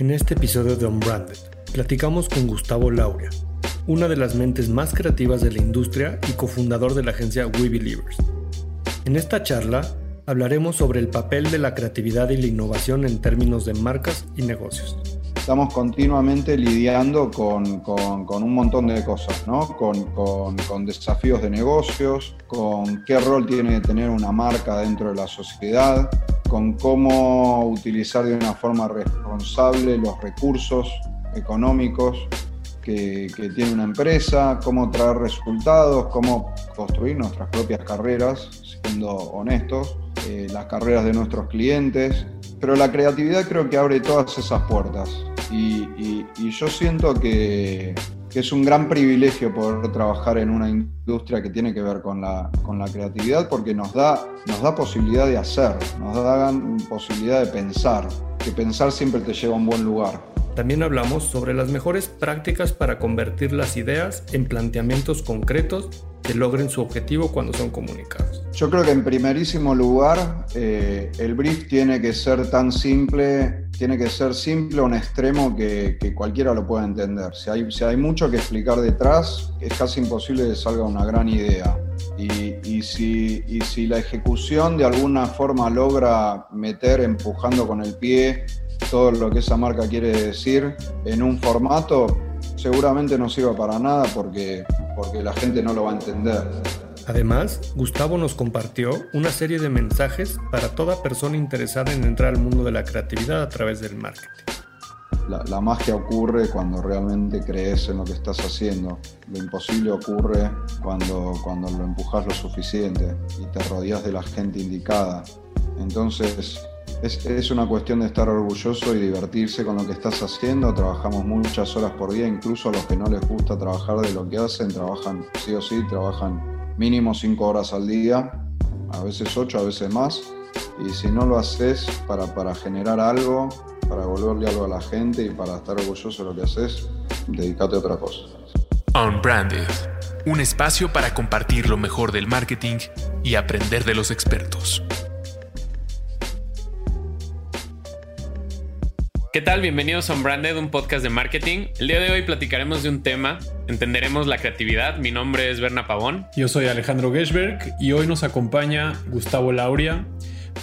En este episodio de Unbranded, platicamos con Gustavo Lauria, una de las mentes más creativas de la industria y cofundador de la agencia We Believers. En esta charla hablaremos sobre el papel de la creatividad y la innovación en términos de marcas y negocios. Estamos continuamente lidiando con, un montón de cosas, ¿no? Con, con, desafíos de negocios, con qué rol tiene que tener una marca dentro de la sociedad, con cómo utilizar de una forma responsable los recursos económicos que, tiene una empresa, cómo traer resultados, cómo construir nuestras propias carreras, siendo honestos, eh, las carreras de nuestros clientes. Pero la creatividad creo que abre todas esas puertas. Y, yo siento que, es un gran privilegio poder trabajar en una industria que tiene que ver con la, con la creatividad porque nos da, nos da posibilidad de hacer, nos da posibilidad de pensar, que pensar siempre te lleva a un buen lugar. También hablamos sobre las mejores prácticas para convertir las ideas en planteamientos concretos que logren su objetivo cuando son comunicados. Yo creo que en primerísimo lugar eh, el brief tiene que ser tan simple, tiene que ser simple a un extremo que, cualquiera lo pueda entender. Si hay, si hay mucho que explicar detrás, es casi imposible que salga una gran idea. Y, si, y si la ejecución de alguna forma logra meter empujando con el pie todo lo que esa marca quiere decir en un formato, seguramente no sirva para nada porque, porque la gente no lo va a entender. Además, Gustavo nos compartió una serie de mensajes para toda persona interesada en entrar al mundo de la creatividad a través del marketing. La, magia ocurre cuando realmente crees en lo que estás haciendo. Lo imposible ocurre cuando, cuando lo empujas lo suficiente y te rodeas de la gente indicada. Entonces, es, una cuestión de estar orgulloso y divertirse con lo que estás haciendo. Trabajamos muchas horas por día, incluso a los que no les gusta trabajar de lo que hacen, trabajan sí o sí, trabajan mínimo cinco horas al día, a veces ocho, a veces más. Y si no lo haces para, para generar algo, para devolverle algo a la gente y para estar orgulloso de lo que haces, dedícate a otra cosa. Unbranded, un espacio para compartir lo mejor del marketing y aprender de los expertos. ¿Qué tal? Bienvenidos a Unbranded, un podcast de marketing. El día de hoy platicaremos de un tema, entenderemos la creatividad. Mi nombre es Berna Pavón. Yo soy Alejandro Geschberg y hoy nos acompaña Gustavo Lauria.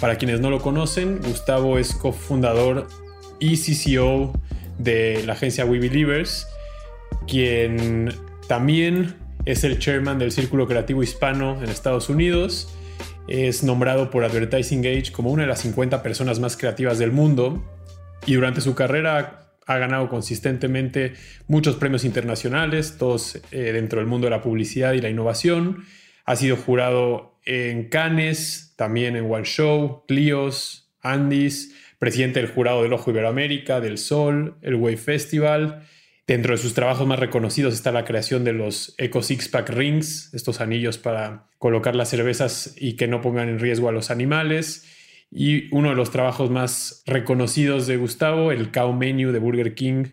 Para quienes no lo conocen, Gustavo es cofundador y CCO de la agencia We Believers, quien también es el chairman del Círculo Creativo Hispano en Estados Unidos. Es nombrado por Advertising Age como una de las 50 personas más creativas del mundo y durante su carrera ha ganado consistentemente muchos premios internacionales, todos eh, dentro del mundo de la publicidad y la innovación. Ha sido jurado en Cannes, también en One Show, Clios, Andis, presidente del jurado del Ojo Iberoamérica, del Sol, el Wave Festival. Dentro de sus trabajos más reconocidos está la creación de los Eco Six Pack Rings, estos anillos para colocar las cervezas y que no pongan en riesgo a los animales y uno de los trabajos más reconocidos de Gustavo, el Cow Menu de Burger King,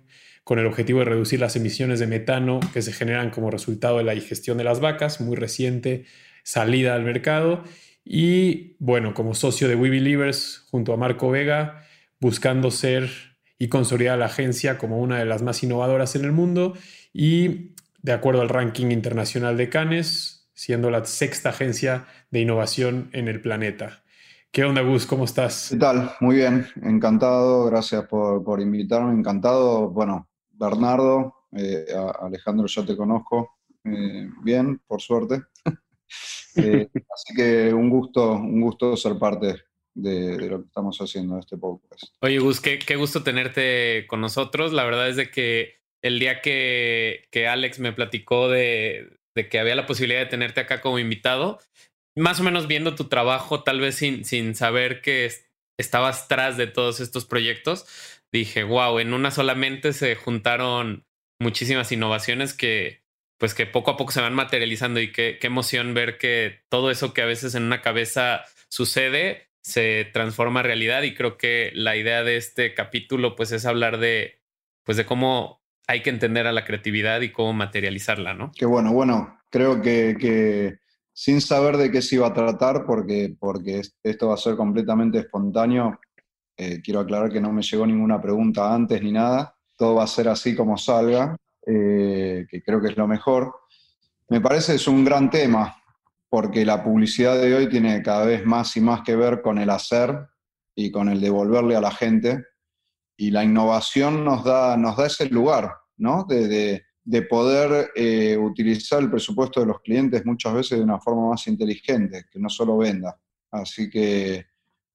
con el objetivo de reducir las emisiones de metano que se generan como resultado de la digestión de las vacas, muy reciente salida al mercado. Y bueno, como socio de We Believers, junto a Marco Vega, buscando ser y consolidar la agencia como una de las más innovadoras en el mundo y de acuerdo al ranking internacional de Cannes, siendo la sexta agencia de innovación en el planeta. ¿Qué onda, Gus? ¿Cómo estás? ¿Qué tal? Muy bien, encantado, gracias por, invitarme, encantado. Bueno, Bernardo, eh, Alejandro ya te conozco eh, bien, por suerte. Eh, así que un gusto, un gusto ser parte de, lo que estamos haciendo en este podcast. Oye, Gus, qué, gusto tenerte con nosotros. La verdad es de que el día que, Alex me platicó de, de que había la posibilidad de tenerte acá como invitado, más o menos viendo tu trabajo, tal vez sin, sin saber que estabas tras de todos estos proyectos, dije, wow, en una solamente se juntaron muchísimas innovaciones que pues que poco a poco se van materializando y qué, emoción ver que todo eso que a veces en una cabeza sucede se transforma a realidad y creo que la idea de este capítulo pues es hablar de pues de cómo hay que entender a la creatividad y cómo materializarla, ¿no? Qué bueno, bueno, creo que sin saber de qué se iba a tratar, porque, porque esto va a ser completamente espontáneo, Eh, quiero aclarar que no me llegó ninguna pregunta antes ni nada. Todo va a ser así como salga, eh, que creo que es lo mejor. Me parece es un gran tema, porque la publicidad de hoy tiene cada vez más y más que ver con el hacer y con el devolverle a la gente. Y la innovación nos da, nos da ese lugar, ¿no? De, de, poder eh, utilizar el presupuesto de los clientes muchas veces de una forma más inteligente, que no solo venda. Así que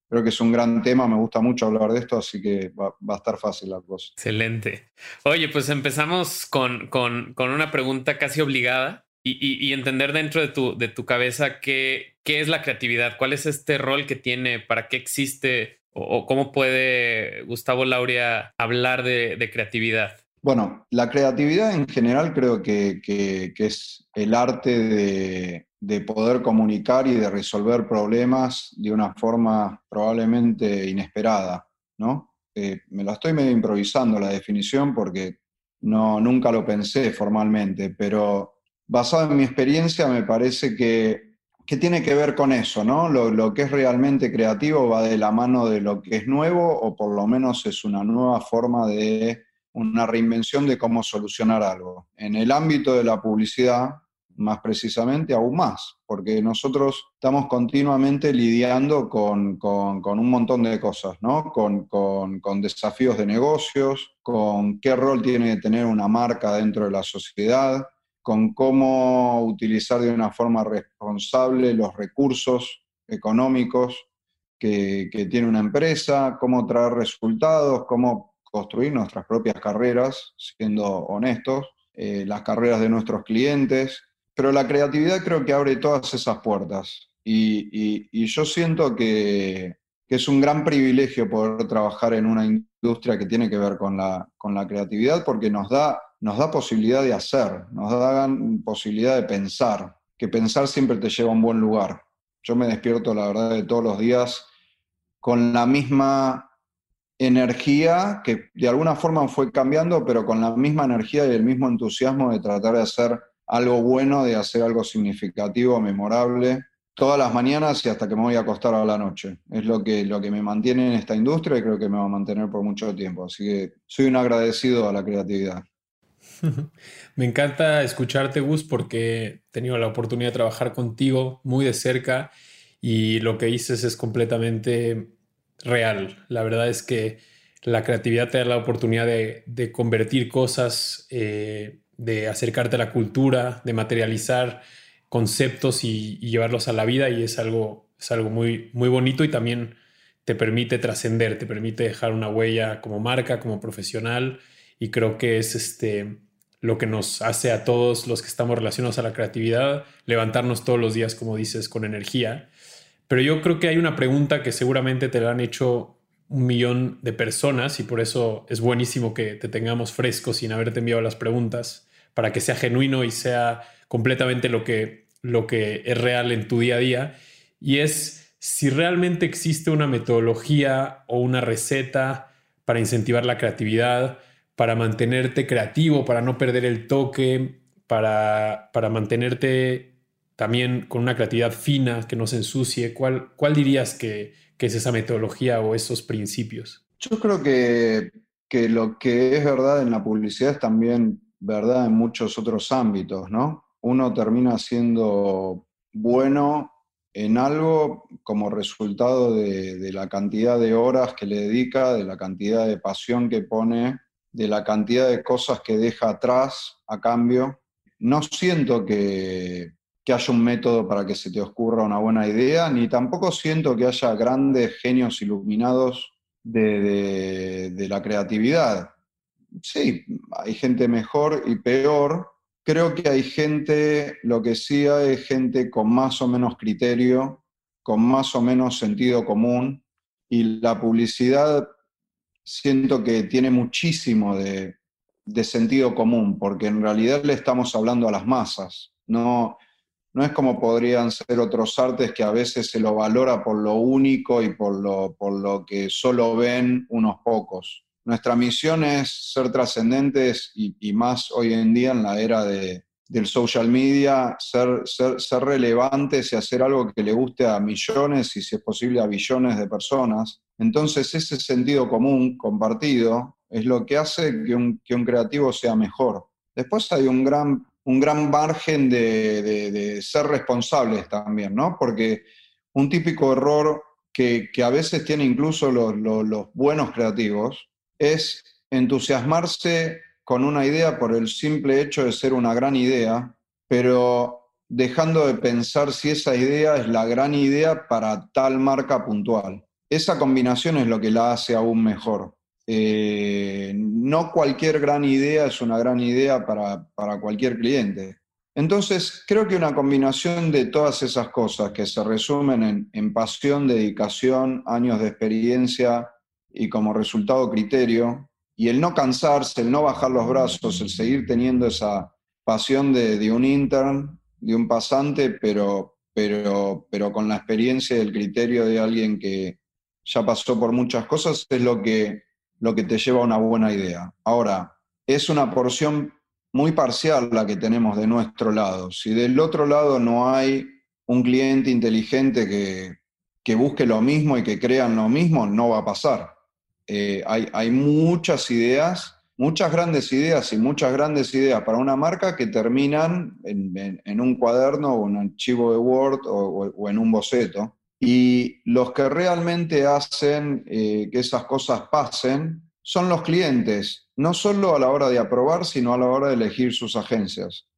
creo que es un gran tema, me gusta mucho hablar de esto, así que va, a estar fácil la cosa. Excelente. Oye, pues empezamos con, con, con una pregunta casi obligada y, y, entender dentro de tu, de tu cabeza qué, qué es la creatividad, cuál es este rol que tiene, para qué existe o, cómo puede Gustavo Lauria hablar de, de creatividad. Bueno, la creatividad en general creo que, es el arte de, de poder comunicar y de resolver problemas de una forma probablemente inesperada, ¿no? Eh, me la estoy medio improvisando la definición porque no, nunca lo pensé formalmente, pero basado en mi experiencia me parece que, que tiene que ver con eso, ¿no? Lo, que es realmente creativo va de la mano de lo que es nuevo o por lo menos es una nueva forma de una reinvención de cómo solucionar algo. En el ámbito de la publicidad, más precisamente aún más, porque nosotros estamos continuamente lidiando con, un montón de cosas, ¿no? Con, con, desafíos de negocios, con qué rol tiene que tener una marca dentro de la sociedad, con cómo utilizar de una forma responsable los recursos económicos que, tiene una empresa, cómo traer resultados, cómo construir nuestras propias carreras, siendo honestos, eh, las carreras de nuestros clientes, pero la creatividad creo que abre todas esas puertas. Y, yo siento que, es un gran privilegio poder trabajar en una industria que tiene que ver con la, con la creatividad porque nos da, nos da posibilidad de hacer, nos da posibilidad de pensar, que pensar siempre te lleva a un buen lugar. Yo me despierto, la verdad, de todos los días con la misma energía que de alguna forma fue cambiando, pero con la misma energía y el mismo entusiasmo de tratar de hacer algo bueno, de hacer algo significativo, memorable, todas las mañanas y hasta que me voy a acostar a la noche. Es lo que, lo que me mantiene en esta industria y creo que me va a mantener por mucho tiempo. Así que soy un agradecido a la creatividad. me encanta escucharte, Gus, porque he tenido la oportunidad de trabajar contigo muy de cerca y lo que dices es completamente real. La verdad es que la creatividad te da la oportunidad de, convertir cosas eh, de acercarte a la cultura, de materializar conceptos y, llevarlos a la vida y es algo, es algo muy, muy bonito y también te permite trascender, te permite dejar una huella como marca, como profesional y creo que es este, lo que nos hace a todos los que estamos relacionados a la creatividad levantarnos todos los días, como dices, con energía. Pero yo creo que hay una pregunta que seguramente te la han hecho un millón de personas y por eso es buenísimo que te tengamos fresco sin haberte enviado las preguntas para que sea genuino y sea completamente lo que, lo que es real en tu día a día. Y es si realmente existe una metodología o una receta para incentivar la creatividad, para mantenerte creativo, para no perder el toque, para, para mantenerte también con una creatividad fina, que no se ensucie. ¿Cuál, cuál dirías que, es esa metodología o esos principios? Yo creo que, que lo que es verdad en la publicidad es también verdad en muchos otros ámbitos, ¿no? Uno termina siendo bueno en algo como resultado de, la cantidad de horas que le dedica, de la cantidad de pasión que pone, de la cantidad de cosas que deja atrás a cambio. No siento que, que haya un método para que se te ocurra una buena idea, ni tampoco siento que haya grandes genios iluminados de, de la creatividad sí, hay gente mejor y peor. Creo que hay gente, lo que sí hay gente con más o menos criterio, con más o menos sentido común, y la publicidad siento que tiene muchísimo de, sentido común, porque en realidad le estamos hablando a las masas. No, no es como podrían ser otros artes que a veces se lo valora por lo único y por lo, por lo que solo ven unos pocos nuestra misión es ser trascendentes y, más hoy en día en la era de, del social media, ser, ser, ser, relevantes y hacer algo que le guste a millones y si es posible a billones de personas. Entonces ese sentido común compartido es lo que hace que un, que un creativo sea mejor. Después hay un gran, un gran margen de, ser responsables también, ¿no? Porque un típico error que, a veces tiene incluso los, los buenos creativos es entusiasmarse con una idea por el simple hecho de ser una gran idea, pero dejando de pensar si esa idea es la gran idea para tal marca puntual. Esa combinación es lo que la hace aún mejor. Eh, no cualquier gran idea es una gran idea para, para cualquier cliente. Entonces, creo que una combinación de todas esas cosas que se resumen en, en pasión, dedicación, años de experiencia y como resultado criterio, y el no cansarse, el no bajar los brazos, el seguir teniendo esa pasión de, un intern, de un pasante, pero, pero, pero con la experiencia y el criterio de alguien que ya pasó por muchas cosas, es lo que, lo que te lleva a una buena idea. Ahora, es una porción muy parcial la que tenemos de nuestro lado. Si del otro lado no hay un cliente inteligente que, que busque lo mismo y que crean lo mismo, no va a pasar. Eh, hay, muchas ideas, muchas grandes ideas y muchas grandes ideas para una marca que terminan en, un cuaderno o un archivo de Word o, en un boceto. Y los que realmente hacen eh, que esas cosas pasen son los clientes, no solo a la hora de aprobar, sino a la hora de elegir sus agencias.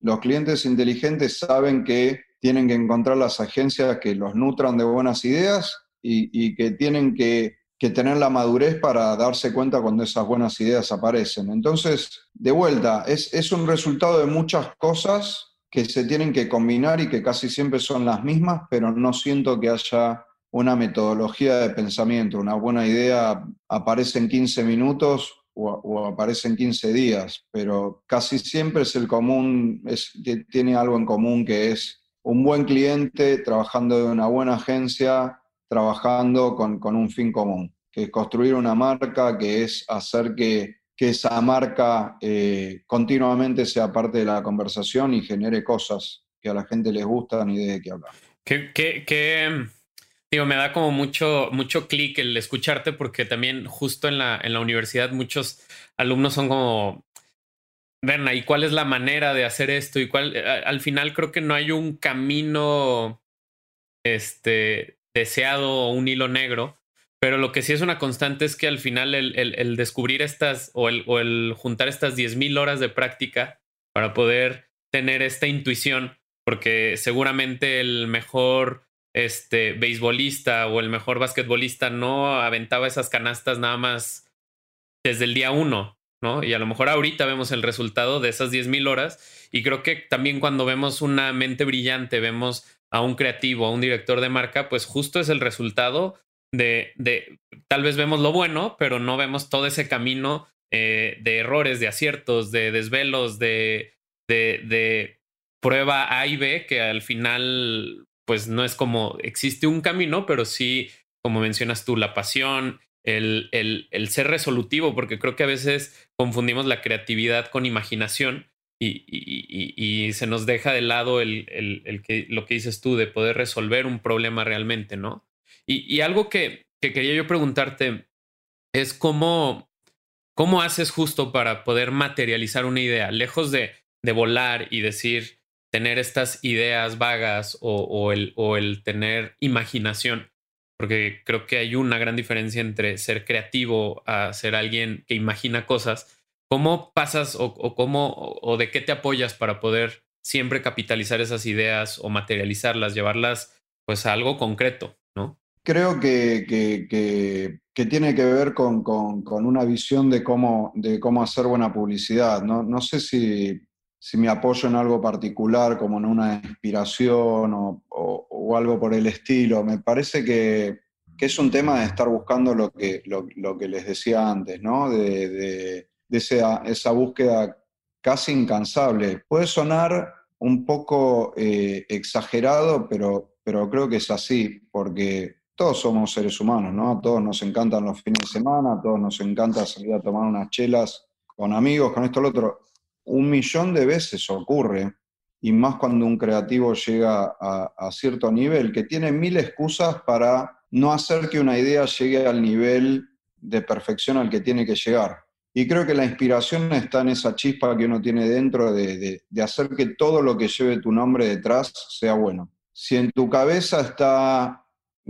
Los clientes inteligentes saben que tienen que encontrar las agencias que los nutran de buenas ideas y que tienen que tener la madurez para darse cuenta cuando esas buenas ideas aparecen. Entonces, de vuelta, es un resultado de muchas cosas que se tienen que combinar y que casi siempre son las mismas, pero no siento que haya una metodología de pensamiento. Una buena idea aparece en 15 minutos o, aparece en 15 días, pero casi siempre es el común, es, tiene algo en común que es un buen cliente trabajando de una buena agencia trabajando con, con, un fin común, que es construir una marca, que es hacer que, que esa marca eh, continuamente sea parte de la conversación y genere cosas que a la gente les gustan y de qué hablar. Que, que, digo, me da como mucho, mucho clic el escucharte porque también justo en la, en la universidad muchos alumnos son como, Berna, ¿y cuál es la manera de hacer esto? Y cuál, al final creo que no hay un camino este, deseado o un hilo negro, pero lo que sí es una constante es que al final el, descubrir estas o el, o el juntar estas 10.000 horas de práctica para poder tener esta intuición, porque seguramente el mejor este, beisbolista o el mejor basquetbolista no aventaba esas canastas nada más desde el día uno, ¿no? Y a lo mejor ahorita vemos el resultado de esas 10.000 horas y creo que también cuando vemos una mente brillante, vemos a un creativo, a un director de marca, pues justo es el resultado de, de tal vez vemos lo bueno, pero no vemos todo ese camino eh, de errores, de aciertos, de desvelos, de, de, de prueba A y B, que al final, pues no es como existe un camino, pero sí, como mencionas tú, la pasión, el, el, el, ser resolutivo, porque creo que a veces confundimos la creatividad con imaginación y, se nos deja de lado el, que, lo que dices tú de poder resolver un problema realmente, ¿no? Y, algo que, quería yo preguntarte es cómo, cómo haces justo para poder materializar una idea, lejos de, de volar y decir, tener estas ideas vagas o, el, o el tener imaginación, porque creo que hay una gran diferencia entre ser creativo a ser alguien que imagina cosas ¿Cómo pasas o, cómo o de qué te apoyas para poder siempre capitalizar esas ideas o materializarlas, llevarlas pues a algo concreto, ¿no? Creo que, que, tiene que ver con, con, una visión de cómo, de cómo hacer buena publicidad. No, no sé si, si, me apoyo en algo particular, como en una inspiración o, o, algo por el estilo. Me parece que, es un tema de estar buscando lo que, lo, lo que les decía antes, ¿no? de de esa, esa búsqueda casi incansable. Puede sonar un poco eh, exagerado, pero, pero creo que es así, porque todos somos seres humanos, ¿no? A todos nos encantan los fines de semana, a todos nos encanta salir a tomar unas chelas con amigos, con esto, lo otro. un millón de veces ocurre, y más cuando un creativo llega a, a cierto nivel, que tiene mil excusas para no hacer que una idea llegue al nivel de perfección al que tiene que llegar. Y creo que la inspiración está en esa chispa que uno tiene dentro de, hacer que todo lo que lleve tu nombre detrás sea bueno. Si en tu cabeza está,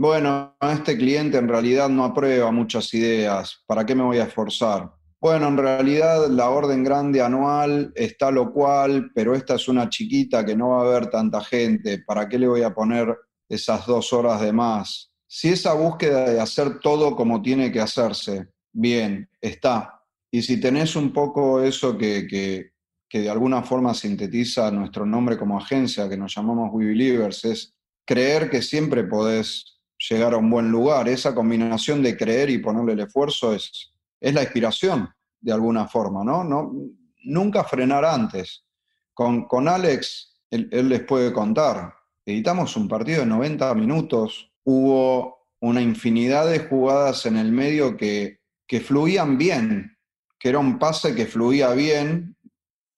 bueno, este cliente en realidad no aprueba muchas ideas, ¿para qué me voy a esforzar? Bueno, en realidad la orden grande anual está lo cual, pero esta es una chiquita que no va a haber tanta gente, ¿para qué le voy a poner esas dos horas de más? Si esa búsqueda de hacer todo como tiene que hacerse, bien, está, y si tenés un poco eso que, que, de alguna forma sintetiza nuestro nombre como agencia, que nos llamamos We Believers, es creer que siempre podés llegar a un buen lugar. Esa combinación de creer y ponerle el esfuerzo es, es la inspiración, de alguna forma, ¿no? no nunca frenar antes. Con, con Alex, él, les puede contar. Editamos un partido de 90 minutos, hubo una infinidad de jugadas en el medio que, que fluían bien, que era un pase que fluía bien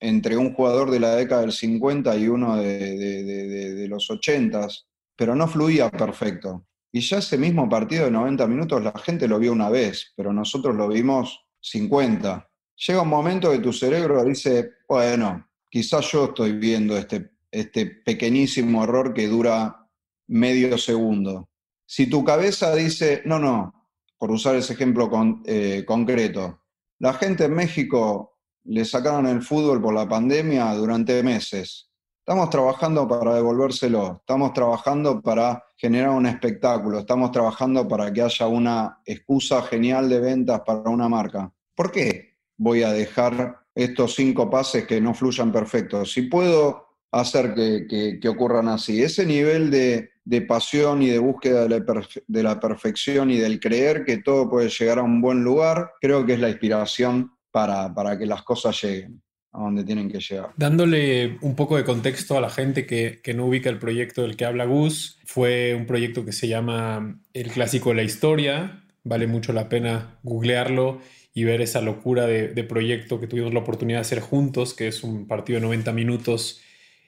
entre un jugador de la década del 50 y uno de, los 80, pero no fluía perfecto. Y ya ese mismo partido de 90 minutos la gente lo vio una vez, pero nosotros lo vimos 50. Llega un momento que tu cerebro dice, bueno, quizás yo estoy viendo este, este pequeñísimo error que dura medio segundo. Si tu cabeza dice, no, no, por usar ese ejemplo eh, concreto, la gente en México le sacaron el fútbol por la pandemia durante meses. Estamos trabajando para devolvérselo, estamos trabajando para generar un espectáculo, estamos trabajando para que haya una excusa genial de ventas para una marca. ¿Por qué voy a dejar estos cinco pases que no fluyan perfectos? Si puedo hacer que, ocurran así, ese nivel de, pasión y de búsqueda de la, perfección y del creer que todo puede llegar a un buen lugar, creo que es la inspiración para, que las cosas lleguen a tienen que llegar. Dándole un poco de contexto a la gente que, no ubica el proyecto del que habla Gus, fue un proyecto que se llama El Clásico de la Historia, vale mucho la pena googlearlo y ver esa locura de, de proyecto que tuvimos la oportunidad de hacer juntos, que es un partido de 90 minutos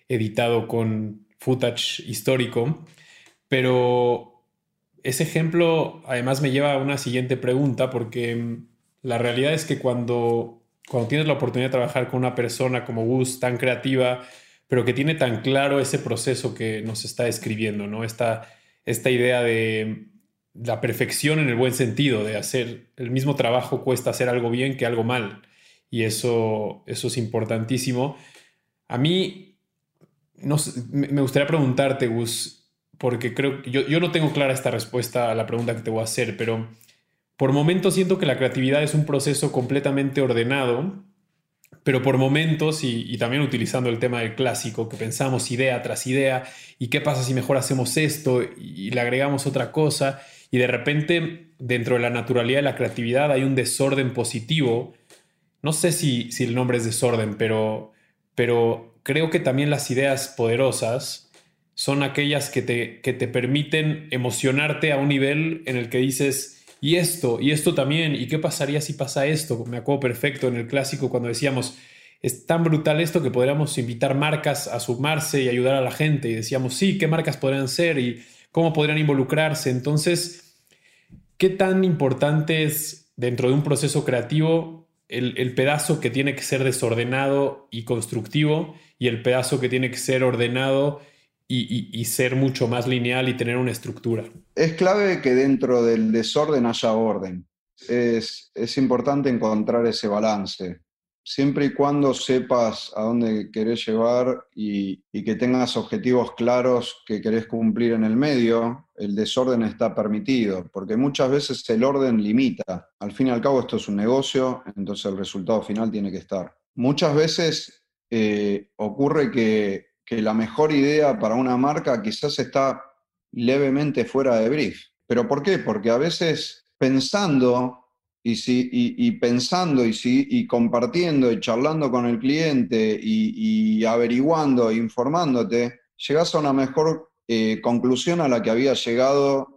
editado con footage histórico, pero ese ejemplo además me lleva a una siguiente pregunta porque mm, la realidad es que cuando, cuando tienes la oportunidad de trabajar con una persona como Gus tan creativa, pero que tiene tan claro ese proceso que nos está describiendo, ¿no? Esta, esta idea de la perfección en el buen sentido, de hacer el mismo trabajo cuesta hacer algo bien que algo mal. Y eso, eso es importantísimo. A mí no me gustaría preguntarte, Gus, porque creo que yo, no tengo clara esta respuesta a la pregunta que te voy a hacer, pero por momentos siento que la creatividad es un proceso completamente ordenado, pero por momentos, y, también utilizando el tema del clásico, que pensamos idea tras idea, y qué pasa si mejor hacemos esto y, le agregamos otra cosa, y de repente dentro de la naturalidad de la creatividad hay un desorden positivo. No sé si, si el nombre es desorden, pero, pero creo que también las ideas poderosas son aquellas que te, que te permiten emocionarte a un nivel en el que dices, y esto, y esto también, y qué pasaría si pasa esto. Me acuerdo perfecto en el clásico cuando decíamos, es tan brutal esto que podríamos invitar marcas a sumarse y ayudar a la gente. Y decíamos, sí, ¿qué marcas podrían ser y cómo podrían involucrarse? Entonces, ¿qué tan importante es dentro de un proceso creativo el, el pedazo que tiene que ser desordenado y constructivo y el pedazo que tiene que ser ordenado y, ser mucho más lineal y tener una estructura. Es clave que dentro del desorden haya orden. Es, es importante encontrar ese balance. Siempre y cuando sepas a dónde querés llevar y, y, que tengas objetivos claros que querés cumplir en el medio, el desorden está permitido, porque muchas veces el orden limita. Al fin y al cabo esto es un negocio, entonces el resultado final tiene que estar. Muchas veces eh, ocurre que, la mejor idea para una marca quizás está levemente fuera de brief. ¿Pero por qué? Porque a veces pensando y, si, y, pensando y, si, y compartiendo y charlando con el cliente y, averiguando e informándote, llegas a una mejor eh, conclusión a la que había llegado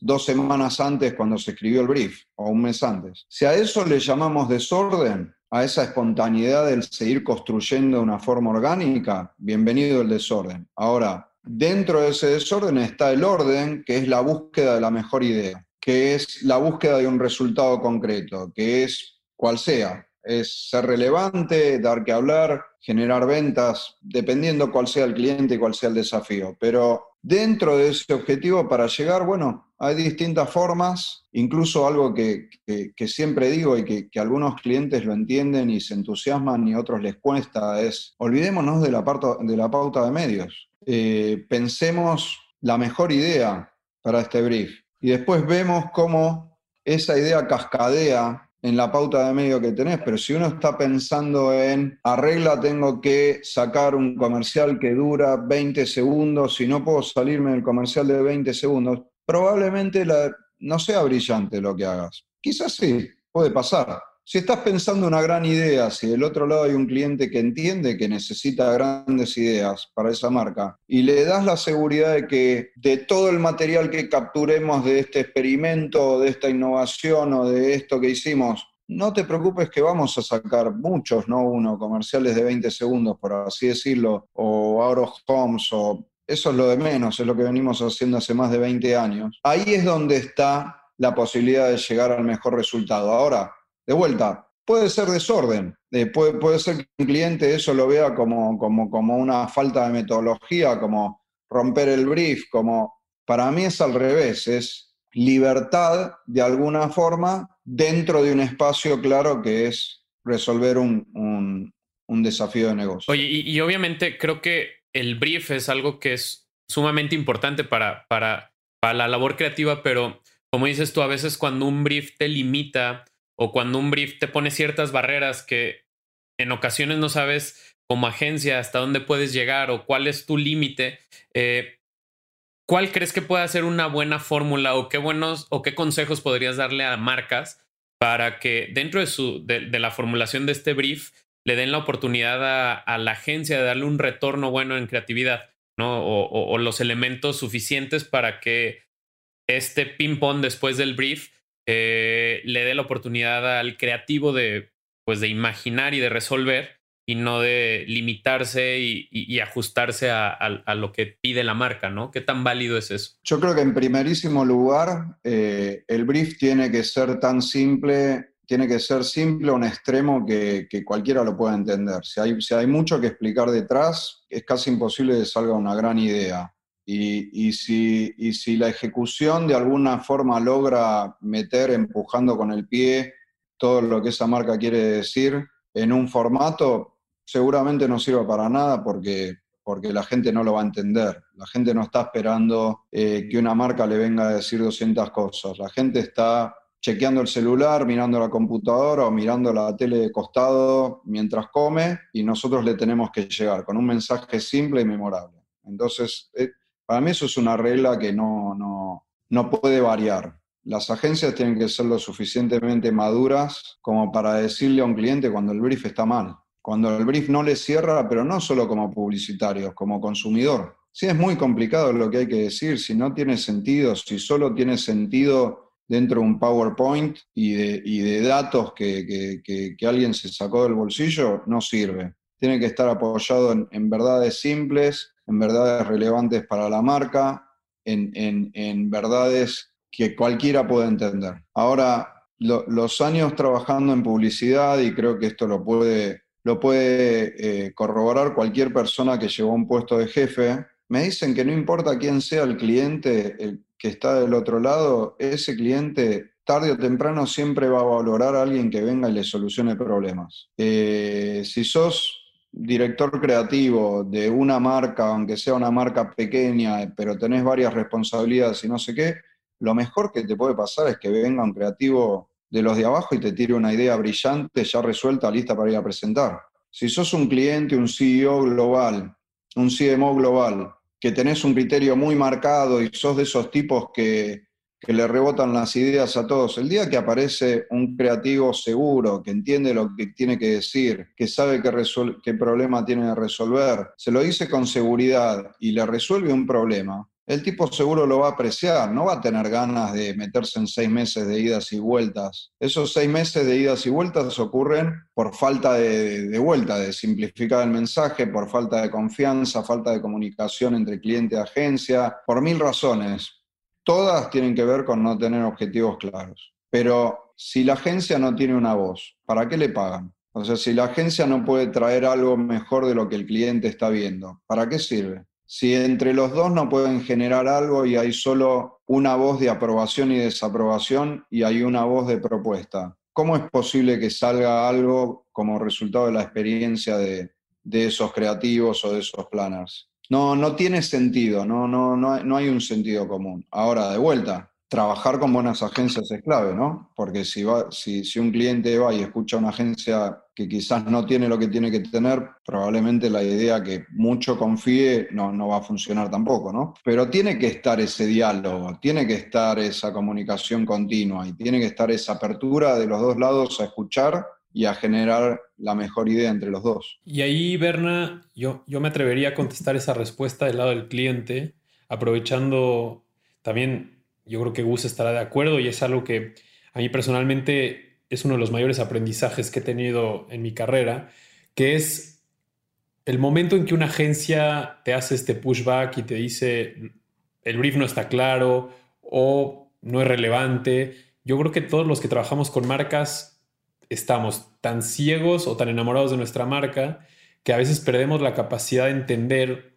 dos semanas antes cuando se escribió el brief o un mes antes. Si a eso le llamamos desorden, a esa espontaneidad del seguir construyendo una forma orgánica, bienvenido el desorden. Ahora, dentro de ese desorden está el orden, que es la búsqueda de la mejor idea, que es la búsqueda de un resultado concreto, que es cual sea, es ser relevante, dar que hablar, generar ventas, dependiendo cuál sea el cliente y cuál sea el desafío. Pero dentro de ese objetivo, para llegar, bueno, hay distintas formas, incluso algo que, siempre digo y que, algunos clientes lo entienden y se entusiasman y otros les cuesta, es olvidémonos de la, de la pauta de medios. Eh, pensemos la mejor idea para este brief y después vemos cómo esa idea cascadea en la pauta de medio que tenés, pero si uno está pensando en arregla, tengo que sacar un comercial que dura 20 segundos, si no puedo salirme del comercial de 20 segundos, probablemente no sea brillante lo que hagas. Quizás sí, puede pasar. Si estás pensando una gran idea, si del otro lado hay un cliente que entiende que necesita grandes ideas para esa marca y le das la seguridad de que de todo el material que capturemos de este experimento, de esta innovación o de esto que hicimos, no te preocupes que vamos a sacar muchos, no uno, comerciales de 20 segundos, por así decirlo, o out of homes, o eso es lo de menos, es lo que venimos haciendo hace más de 20 años. Ahí es donde está la posibilidad de llegar al mejor resultado. Ahora, de vuelta, puede ser desorden, eh, puede, puede, ser que un cliente eso lo vea como, como, como una falta de metodología, como romper el brief, como para mí es al revés, es libertad de alguna forma dentro de un espacio claro que es resolver un, un, desafío de negocio. Oye, y, obviamente creo que el brief es algo que es sumamente importante para, para, para la labor creativa, pero como dices tú, a veces cuando un brief te limita o cuando un brief te pone ciertas barreras que en ocasiones no sabes como agencia hasta dónde puedes llegar o cuál es tu límite, eh, ¿cuál crees que puede ser una buena fórmula o qué buenos o qué consejos podrías darle a marcas para que dentro de, su, de, la formulación de este brief le den la oportunidad a, la agencia de darle un retorno bueno en creatividad, ¿no? O, o los elementos suficientes para que este ping-pong después del brief eh, le dé la oportunidad al creativo de, pues, de imaginar y de resolver y no de limitarse y, ajustarse a, lo que pide la marca, ¿no? ¿Qué tan válido es eso? Yo creo que en primerísimo lugar, eh, el brief tiene que ser tan simple, tiene que ser simple a un extremo que, cualquiera lo pueda entender. Si hay, si hay mucho que explicar detrás, es casi imposible que salga una gran idea. Y, si, si, la ejecución de alguna forma logra meter empujando con el pie todo lo que esa marca quiere decir en un formato, seguramente no sirva para nada porque, porque la gente no lo va a entender. La gente no está esperando eh, que una marca le venga a decir 200 cosas. La gente está chequeando el celular, mirando la computadora o mirando la tele de costado mientras come y nosotros le tenemos que llegar con un mensaje simple y memorable. Entonces, eh, para mí eso es una regla que no, no, no puede variar. Las agencias tienen que ser lo suficientemente maduras como para decirle a un cliente cuando el brief está mal. Cuando el brief no le cierra, pero no solo como publicitario, como consumidor. Sí, es muy complicado lo que hay que decir, si no tiene sentido, si solo tiene sentido dentro de un PowerPoint y de, y de datos que, que, que, alguien se sacó del bolsillo, no sirve. Tiene que estar apoyado en, en verdades simples en verdades relevantes para la marca, en, verdades que cualquiera puede entender. Ahora, los años trabajando en publicidad, y creo que esto lo puede, lo puede eh, corroborar cualquier persona que llevó un puesto de jefe, me dicen que no importa quién sea el cliente el que está del otro lado, ese cliente tarde o temprano siempre va a valorar a alguien que venga y le solucione problemas. Eh, si sos director creativo de una marca, aunque sea una marca pequeña, pero tenés varias responsabilidades y no sé qué, lo mejor que te puede pasar es que venga un creativo de los de abajo y te tire una idea brillante, ya resuelta, lista para ir a presentar. Si sos un cliente, un CEO global, un CMO global, que tenés un criterio muy marcado y sos de esos tipos que que le rebotan las ideas a todos. El día que aparece un creativo seguro, que entiende lo que tiene que decir, que sabe qué, problema tiene que resolver, se lo dice con seguridad y le resuelve un problema, el tipo seguro lo va a apreciar, no va a tener ganas de meterse en seis meses de idas y vueltas. Esos seis meses de idas y vueltas ocurren por falta de vuelta, de simplificar el mensaje, por falta de confianza, falta de comunicación entre cliente y agencia, por mil razones. Todas tienen que ver con no tener objetivos claros. Pero si la agencia no tiene una voz, ¿para qué le pagan? O sea, si la agencia no puede traer algo mejor de lo que el cliente está viendo, ¿para qué sirve? Si entre los dos no pueden generar algo y hay solo una voz de aprobación y desaprobación y hay una voz de propuesta, ¿cómo es posible que salga algo como resultado de la experiencia de, esos creativos o de esos planners? No, no tiene sentido, no, no, no, no hay un sentido común. Ahora, de vuelta, trabajar con buenas agencias es clave, ¿no? Porque si, va, si, si, un cliente va y escucha una agencia que quizás no tiene lo que tiene que tener, probablemente la idea que mucho confíe no, no va a funcionar tampoco, ¿no? Pero tiene que estar ese diálogo, tiene que estar esa comunicación continua y tiene que estar esa apertura de los dos lados a escuchar y a generar la mejor idea entre los dos. Y ahí, Berna, yo, yo me atrevería a contestar esa respuesta del lado del cliente, aprovechando también yo creo que Gus estará de acuerdo y es algo que a mí personalmente es uno de los mayores aprendizajes que he tenido en mi carrera, que es el momento en que una agencia te hace este pushback y te dice el brief no está claro o no es relevante. Yo creo que todos los que trabajamos con marcas estamos tan ciegos o tan enamorados de nuestra marca que a veces perdemos la capacidad de entender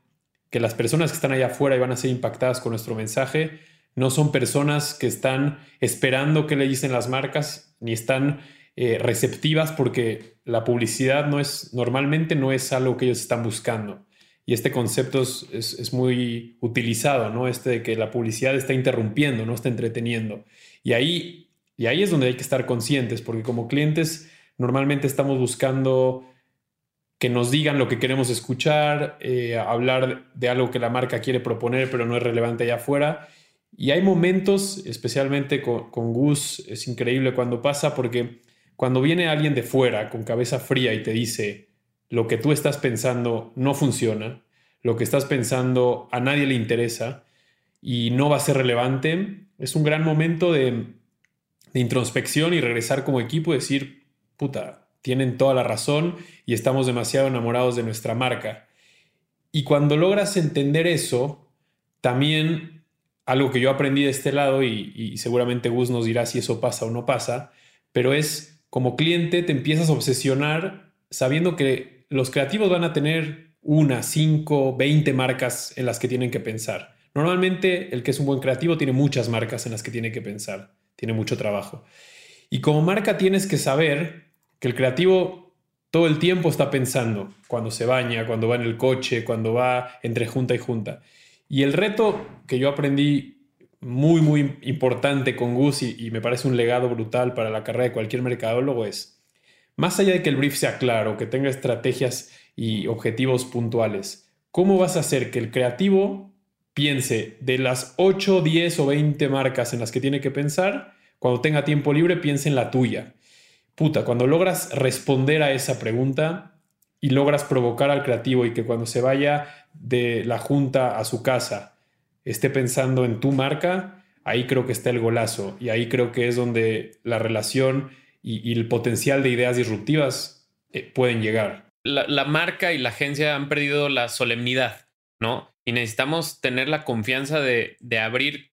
que las personas que están allá afuera y van a ser impactadas con nuestro mensaje no son personas que están esperando que le dicen las marcas, ni están eh, receptivas porque la publicidad no es, normalmente no es algo que ellos están buscando. Y este concepto es, muy utilizado, ¿no? Este de que la publicidad está interrumpiendo, no está entreteniendo. Y ahí, y ahí es donde hay que estar conscientes, porque como clientes normalmente estamos buscando que nos digan lo que queremos escuchar, eh, hablar de algo que la marca quiere proponer, pero no es relevante allá afuera. Y hay momentos, especialmente con, Gus, es increíble cuando pasa porque cuando viene alguien de fuera con cabeza fría y te dice lo que tú estás pensando no funciona, lo que estás pensando a nadie le interesa y no va a ser relevante, es un gran momento de, de introspección y regresar como equipo y decir, puta, tienen toda la razón y estamos demasiado enamorados de nuestra marca. Y cuando logras entender eso, también algo que yo aprendí de este lado y, seguramente Gus nos dirá si eso pasa o no pasa, pero es como cliente te empiezas a obsesionar sabiendo que los creativos van a tener una, cinco, veinte marcas en las que tienen que pensar. Normalmente el que es un buen creativo tiene muchas marcas en las que tiene que pensar, tiene mucho trabajo. Y como marca tienes que saber que el creativo todo el tiempo está pensando, cuando se baña, cuando va en el coche, cuando va entre junta y junta. Y el reto que yo aprendí muy, muy importante con Gus y, me parece un legado brutal para la carrera de cualquier mercadólogo es, más allá de que el brief sea claro, que tenga estrategias y objetivos puntuales, ¿cómo vas a hacer que el creativo piense de las 8, 10 o 20 marcas en las que tiene que pensar, cuando tenga tiempo libre piense en la tuya? Puta, cuando logras responder a esa pregunta, y logras provocar al creativo y que cuando se vaya de la junta a su casa esté pensando en tu marca, ahí creo que está el golazo y ahí creo que es donde la relación y, el potencial de ideas disruptivas eh, pueden llegar. La, marca y la agencia han perdido la solemnidad, ¿no? Y necesitamos tener la confianza de, de abrir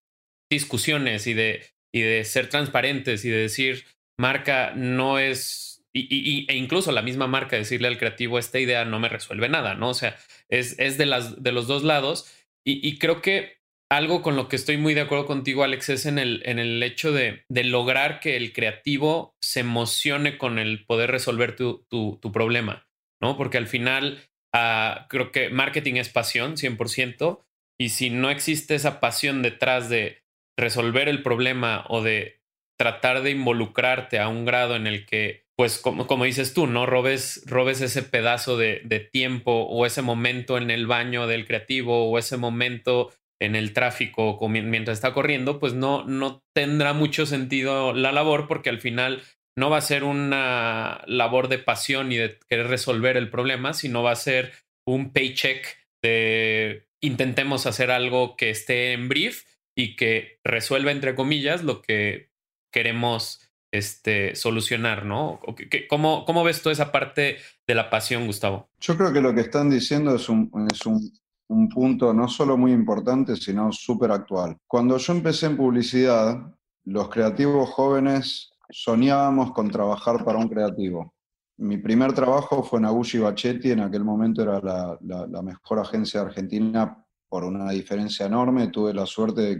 discusiones y de, y de ser transparentes y de decir, marca no es y, e incluso la misma marca decirle al creativo, esta idea no me resuelve nada, ¿no? O sea, es, es de, las, de los dos lados. Y, creo que algo con lo que estoy muy de acuerdo contigo, Alex, es en el, en el hecho de, de lograr que el creativo se emocione con el poder resolver tu, tu, tu problema, ¿no? Porque al final uh, creo que marketing es pasión, 100%, y si no existe esa pasión detrás de resolver el problema o de tratar de involucrarte a un grado en el que pues como, como, dices tú, ¿no? Robes, robes ese pedazo de, de, tiempo o ese momento en el baño del creativo o ese momento en el tráfico mientras está corriendo, pues no, no tendrá mucho sentido la labor porque al final no va a ser una labor de pasión y de querer resolver el problema, sino va a ser un paycheck de intentemos hacer algo que esté en brief y que resuelva, entre comillas, lo que queremos este, solucionar, ¿no? ¿Cómo, ¿Cómo ves tú esa parte de la pasión, Gustavo? Yo creo que lo que están diciendo es un, es un, un punto no solo muy importante, sino súper actual. Cuando yo empecé en publicidad, los creativos jóvenes soñábamos con trabajar para un creativo. Mi primer trabajo fue en Agulli Bachetti, en aquel momento era la, mejor agencia de argentina por una diferencia enorme. Tuve la suerte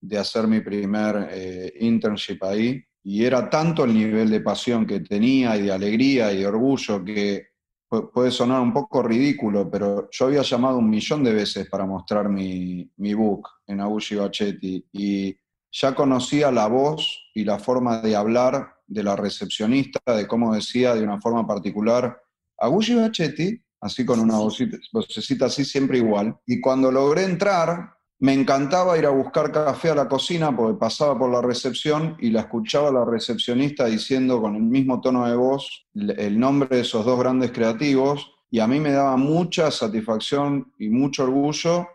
de, hacer mi primer eh, internship ahí y era tanto el nivel de pasión que tenía y de alegría y de orgullo que puede sonar un poco ridículo, pero yo había llamado un millón de veces para mostrar mi, book en Agulli Bachetti y ya conocía la voz y la forma de hablar de la recepcionista, de cómo decía de una forma particular Agulli Bachetti, así con una vocecita así siempre igual. Y cuando logré entrar, me encantaba ir a buscar café a la cocina porque pasaba por la recepción y la escuchaba la recepcionista diciendo con el mismo tono de voz el nombre de esos dos grandes creativos y a mí me daba mucha satisfacción y mucho orgullo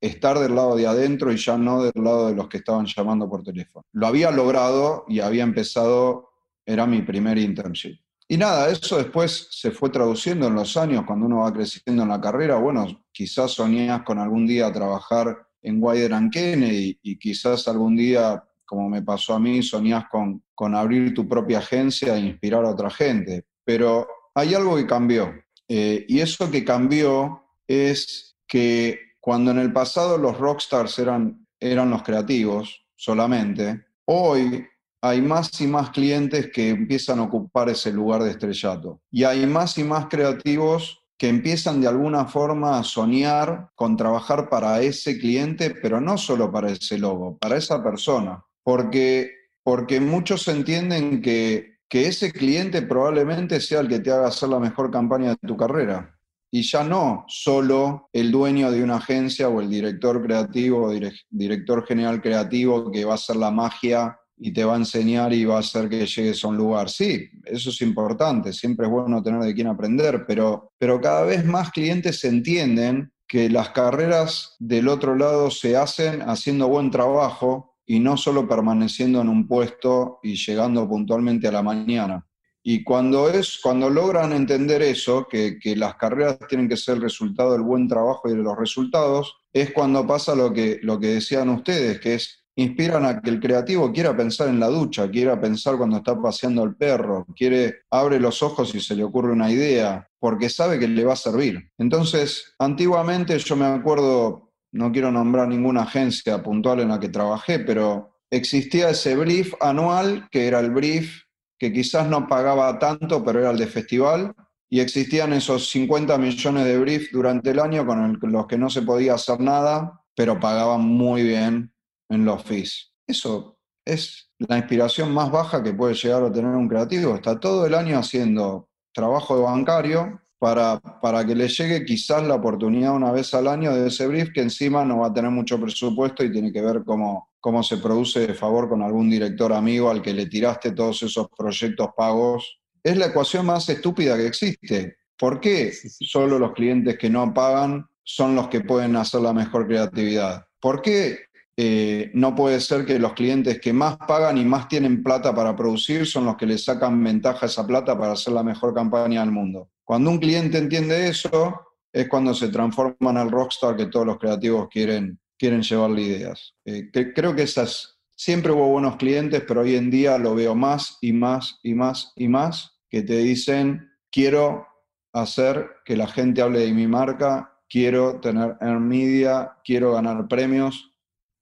estar del lado de adentro y ya no del lado de los que estaban llamando por teléfono. Lo había logrado y había empezado, era mi primer internship. Y nada, eso después se fue traduciendo en los años, cuando uno va creciendo en la carrera, bueno, quizás soñás con algún día trabajar en Wider and Kennedy y quizás algún día, como me pasó a mí, soñás con, con abrir tu propia agencia e inspirar a otra gente. Pero hay algo que cambió. Eh, y eso que cambió es que cuando en el pasado los rockstars eran, eran los creativos solamente, hoy hay más y más clientes que empiezan a ocupar ese lugar de estrellato. Y hay más y más creativos que empiezan de alguna forma a soñar con trabajar para ese cliente, pero no solo para ese logo, para esa persona. Porque, porque muchos entienden que, que ese cliente probablemente sea el que te haga hacer la mejor campaña de tu carrera y ya no solo el dueño de una agencia o el director creativo o director general creativo que va a hacer la magia y te va a enseñar y va a hacer que llegues a un lugar. Sí, eso es importante, siempre es bueno tener de quién aprender, pero, pero cada vez más clientes entienden que las carreras del otro lado se hacen haciendo buen trabajo y no solo permaneciendo en un puesto y llegando puntualmente a la mañana. Y cuando, es, cuando logran entender eso, que, que, las carreras tienen que ser el resultado del buen trabajo y de los resultados, es cuando pasa lo que, lo que decían ustedes, que es inspiran a que el creativo quiera pensar en la ducha, quiera pensar cuando está paseando el perro, quiere, abre los ojos y se le ocurre una idea, porque sabe que le va a servir. Entonces, antiguamente yo me acuerdo, no quiero nombrar ninguna agencia puntual en la que trabajé, pero existía ese brief anual, que era el brief que quizás no pagaba tanto, pero era el de festival, y existían esos 50 millones de briefs durante el año con, los que no se podía hacer nada, pero pagaban muy bien en los fees. Eso es la inspiración más baja que puede llegar a tener un creativo. Está todo el año haciendo trabajo de bancario para, para que le llegue quizás la oportunidad una vez al año de ese brief que encima no va a tener mucho presupuesto y tiene que ver cómo, cómo se produce de favor con algún director amigo al que le tiraste todos esos proyectos pagos. Es la ecuación más estúpida que existe. ¿Por qué solo los clientes que no pagan son los que pueden hacer la mejor creatividad? ¿Por qué eh, no puede ser que los clientes que más pagan y más tienen plata para producir son los que le sacan ventaja a esa plata para hacer la mejor campaña del mundo? Cuando un cliente entiende eso, es cuando se transforma en el rockstar que todos los creativos quieren, quieren llevarle ideas. Eh, creo que esas, siempre hubo buenos clientes, pero hoy en día lo veo más y más y más y más que te dicen, quiero hacer que la gente hable de mi marca, quiero tener en media, quiero ganar premios.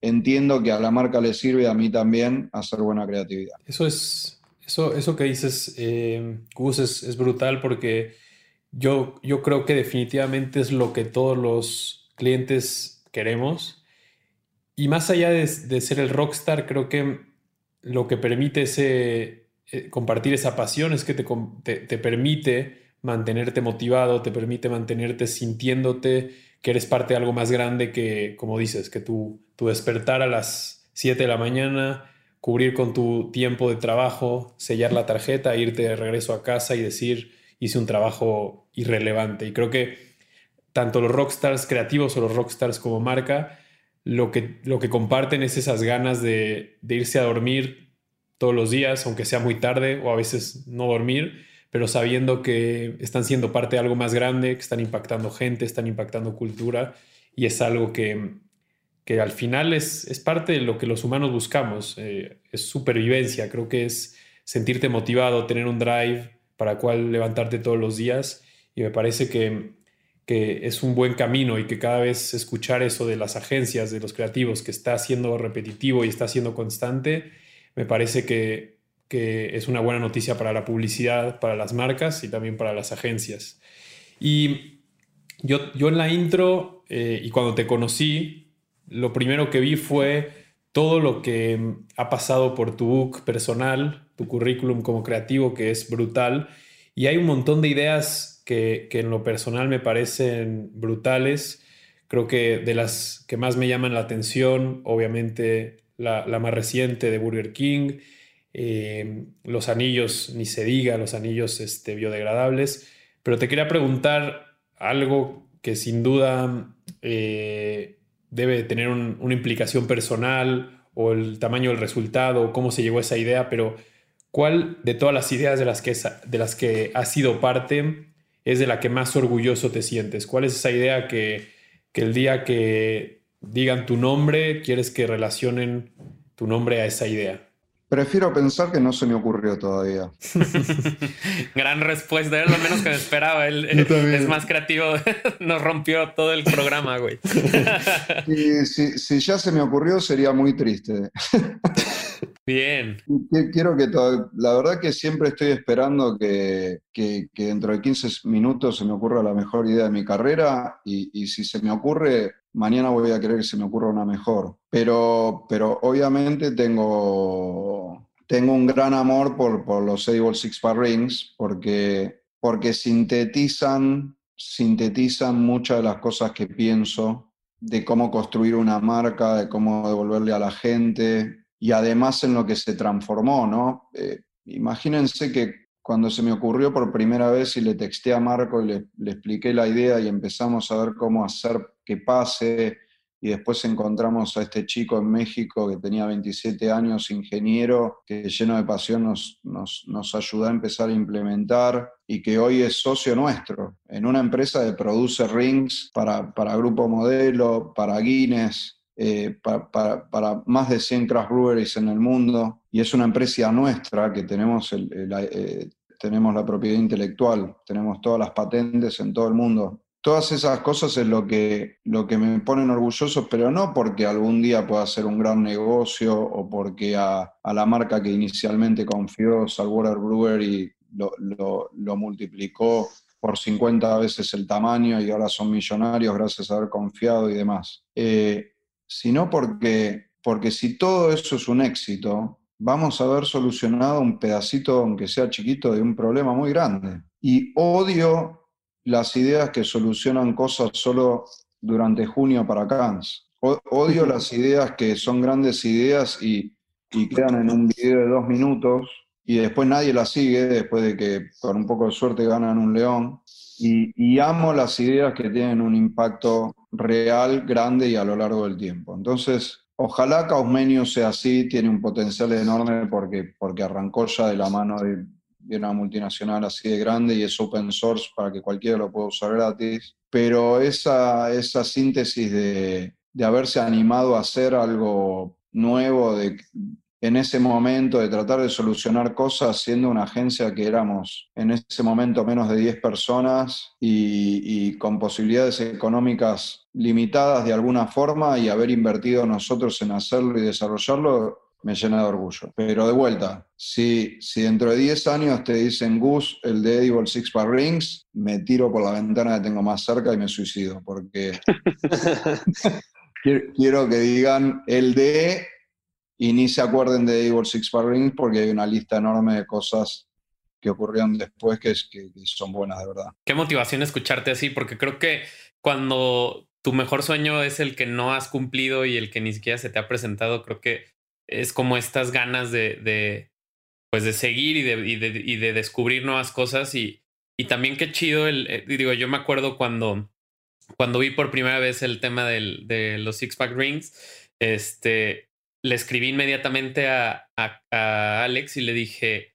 Entiendo que a la marca le sirve a mí también hacer buena creatividad. Eso es, eso, eso que dices, eh, Gus, es, brutal porque yo, yo creo que definitivamente es lo que todos los clientes queremos. Y más allá de, ser el rockstar, creo que lo que permite ese, eh, compartir esa pasión es que te, te, permite mantenerte motivado, te permite mantenerte sintiéndote que eres parte de algo más grande que, como dices, que tu, tu despertar a las 7 de la mañana, cubrir con tu tiempo de trabajo, sellar la tarjeta, irte de regreso a casa y decir, hice un trabajo irrelevante. Y creo que tanto los rockstars creativos o los rockstars como marca, lo que, lo que comparten es esas ganas de, de irse a dormir todos los días, aunque sea muy tarde o a veces no dormir, pero sabiendo que están siendo parte de algo más grande, que están impactando gente, están impactando cultura. Y es algo que, que al final es, es, parte de lo que los humanos buscamos, eh, es supervivencia, creo que es sentirte motivado, tener un drive para cual levantarte todos los días y me parece que, que es un buen camino y que cada vez escuchar eso de las agencias, de los creativos, que está siendo repetitivo y está siendo constante, me parece que, que es una buena noticia para la publicidad, para las marcas y también para las agencias. Y yo, yo en la intro eh, y cuando te conocí, lo primero que vi fue todo lo que ha pasado por tu book personal, tu currículum como creativo, que es brutal. Y hay un montón de ideas que, que en lo personal me parecen brutales. Creo que de las que más me llaman la atención, obviamente la, la más reciente de Burger King, eh, los anillos, ni se diga, los anillos este, biodegradables. Pero te quería preguntar algo que sin duda eh, debe tener una implicación personal o el tamaño del resultado, o cómo se llegó a esa idea, pero ¿cuál de todas las ideas de las que, de las que has sido parte es de la que más orgulloso te sientes? ¿Cuál es esa idea que, que el día que digan tu nombre, quieres que relacionen tu nombre a esa idea? Prefiero pensar que no se me ocurrió todavía. Gran respuesta, era lo menos que me esperaba. Él, es más creativo, nos rompió todo el programa, güey. si, ya se me ocurrió, sería muy triste. Bien. Quiero que todo, la verdad que siempre estoy esperando que, que, dentro de 15 minutos se me ocurra la mejor idea de mi carrera y, si se me ocurre, mañana voy a querer que se me ocurra una mejor. Pero, pero obviamente tengo, tengo un gran amor por, por los Able Six Par Rings porque, porque sintetizan, sintetizan muchas de las cosas que pienso de cómo construir una marca, de cómo devolverle a la gente y además en lo que se transformó, ¿no? Eh, imagínense que cuando se me ocurrió por primera vez y le texté a Marco y le, le, expliqué la idea y empezamos a ver cómo hacer que pase, y después encontramos a este chico en México que tenía 27 años, ingeniero, que lleno de pasión nos, nos, nos ayudó a empezar a implementar y que hoy es socio nuestro en una empresa que produce rings para, para Grupo Modelo, para Guinness, eh, para, para, más de 100 craft breweries en el mundo y es una empresa nuestra que tenemos el, eh, tenemos la propiedad intelectual, tenemos todas las patentes en todo el mundo. Todas esas cosas es lo que, lo que me ponen orgulloso, pero no porque algún día pueda ser un gran negocio o porque a, la marca que inicialmente confió, Salwater Brewery, lo, lo, lo multiplicó por 50 veces el tamaño y ahora son millonarios gracias a haber confiado y demás. Eh, sino porque, porque si todo eso es un éxito, vamos a haber solucionado un pedacito, aunque sea chiquito, de un problema muy grande. Y odio las ideas que solucionan cosas solo durante junio para Cannes. Odio las ideas que son grandes ideas y, quedan en un video de dos minutos y después nadie las sigue, después de que con un poco de suerte ganan un león. Y, amo las ideas que tienen un impacto real, grande y a lo largo del tiempo. Entonces, Ojalá Causmenio sea así, tiene un potencial enorme porque, porque arrancó ya de la mano de, una multinacional así de grande y es open source para que cualquiera lo pueda usar gratis. Pero esa, esa síntesis de, de haberse animado a hacer algo nuevo, de, en ese momento de tratar de solucionar cosas siendo una agencia que éramos en ese momento menos de 10 personas y, con posibilidades económicas limitadas de alguna forma y haber invertido nosotros en hacerlo y desarrollarlo me llena de orgullo. Pero de vuelta, si, si dentro de 10 años te dicen Gus, el de Edible Six Par Rings, me tiro por la ventana que tengo más cerca y me suicido, porque quiero que digan el de y ni se acuerden de Evil Six Par Rings porque hay una lista enorme de cosas que ocurrieron después que, que, son buenas de verdad. Qué motivación escucharte así, porque creo que cuando tu mejor sueño es el que no has cumplido y el que ni siquiera se te ha presentado, creo que es como estas ganas de, de pues de seguir y de, y de, y de descubrir nuevas cosas y, y también qué chido el, eh, digo, yo me acuerdo cuando cuando vi por primera vez el tema de los Six Pack Rings, este, le escribí inmediatamente a, Alex y le dije,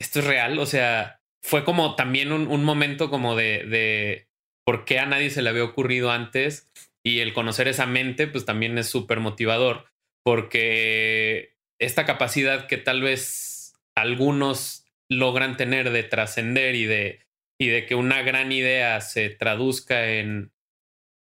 esto es real, o sea, fue como también un, momento como de, de por qué a nadie se le había ocurrido antes y el conocer esa mente, pues también es súper motivador, porque esta capacidad que tal vez algunos logran tener de trascender y de, y de que una gran idea se traduzca en,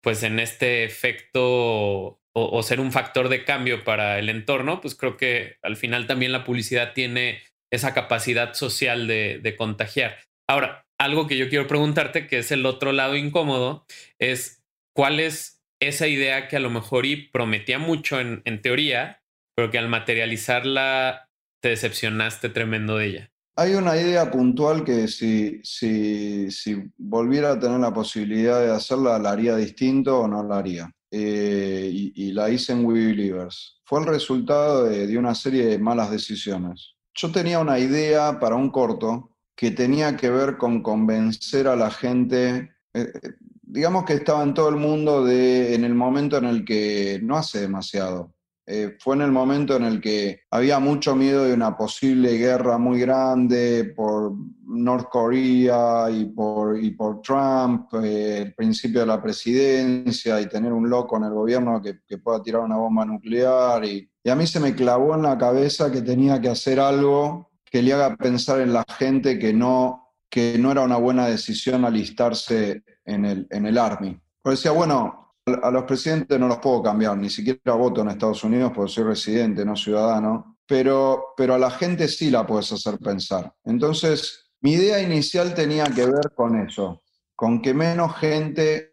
pues en este efecto o, ser un factor de cambio para el entorno, pues creo que al final también la publicidad tiene esa capacidad social de, de contagiar. Ahora, algo que yo quiero preguntarte, que es el otro lado incómodo, es cuál es esa idea que a lo mejor y prometía mucho en, en teoría, pero que al materializarla te decepcionaste tremendo de ella. Hay una idea puntual que si, si, si, volviera a tener la posibilidad de hacerla, la haría distinto o no la haría. Eh, y, la hice en We Believers. Fue el resultado de, una serie de malas decisiones. Yo tenía una idea para un corto que tenía que ver con convencer a la gente, eh, eh, digamos que estaba en todo el mundo de, en el momento en el que no hace demasiado, eh, fue en el momento en el que había mucho miedo de una posible guerra muy grande por North Korea y por, y por Trump, eh, el principio de la presidencia y tener un loco en el gobierno que, pueda tirar una bomba nuclear. Y, a mí se me clavó en la cabeza que tenía que hacer algo que le haga pensar en la gente que no, que no era una buena decisión alistarse en el, en el Army. Pues decía, bueno, a los presidentes no los puedo cambiar, ni siquiera voto en Estados Unidos porque soy residente, no ciudadano, pero, pero a la gente sí la puedes hacer pensar. Entonces, mi idea inicial tenía que ver con eso, con que menos gente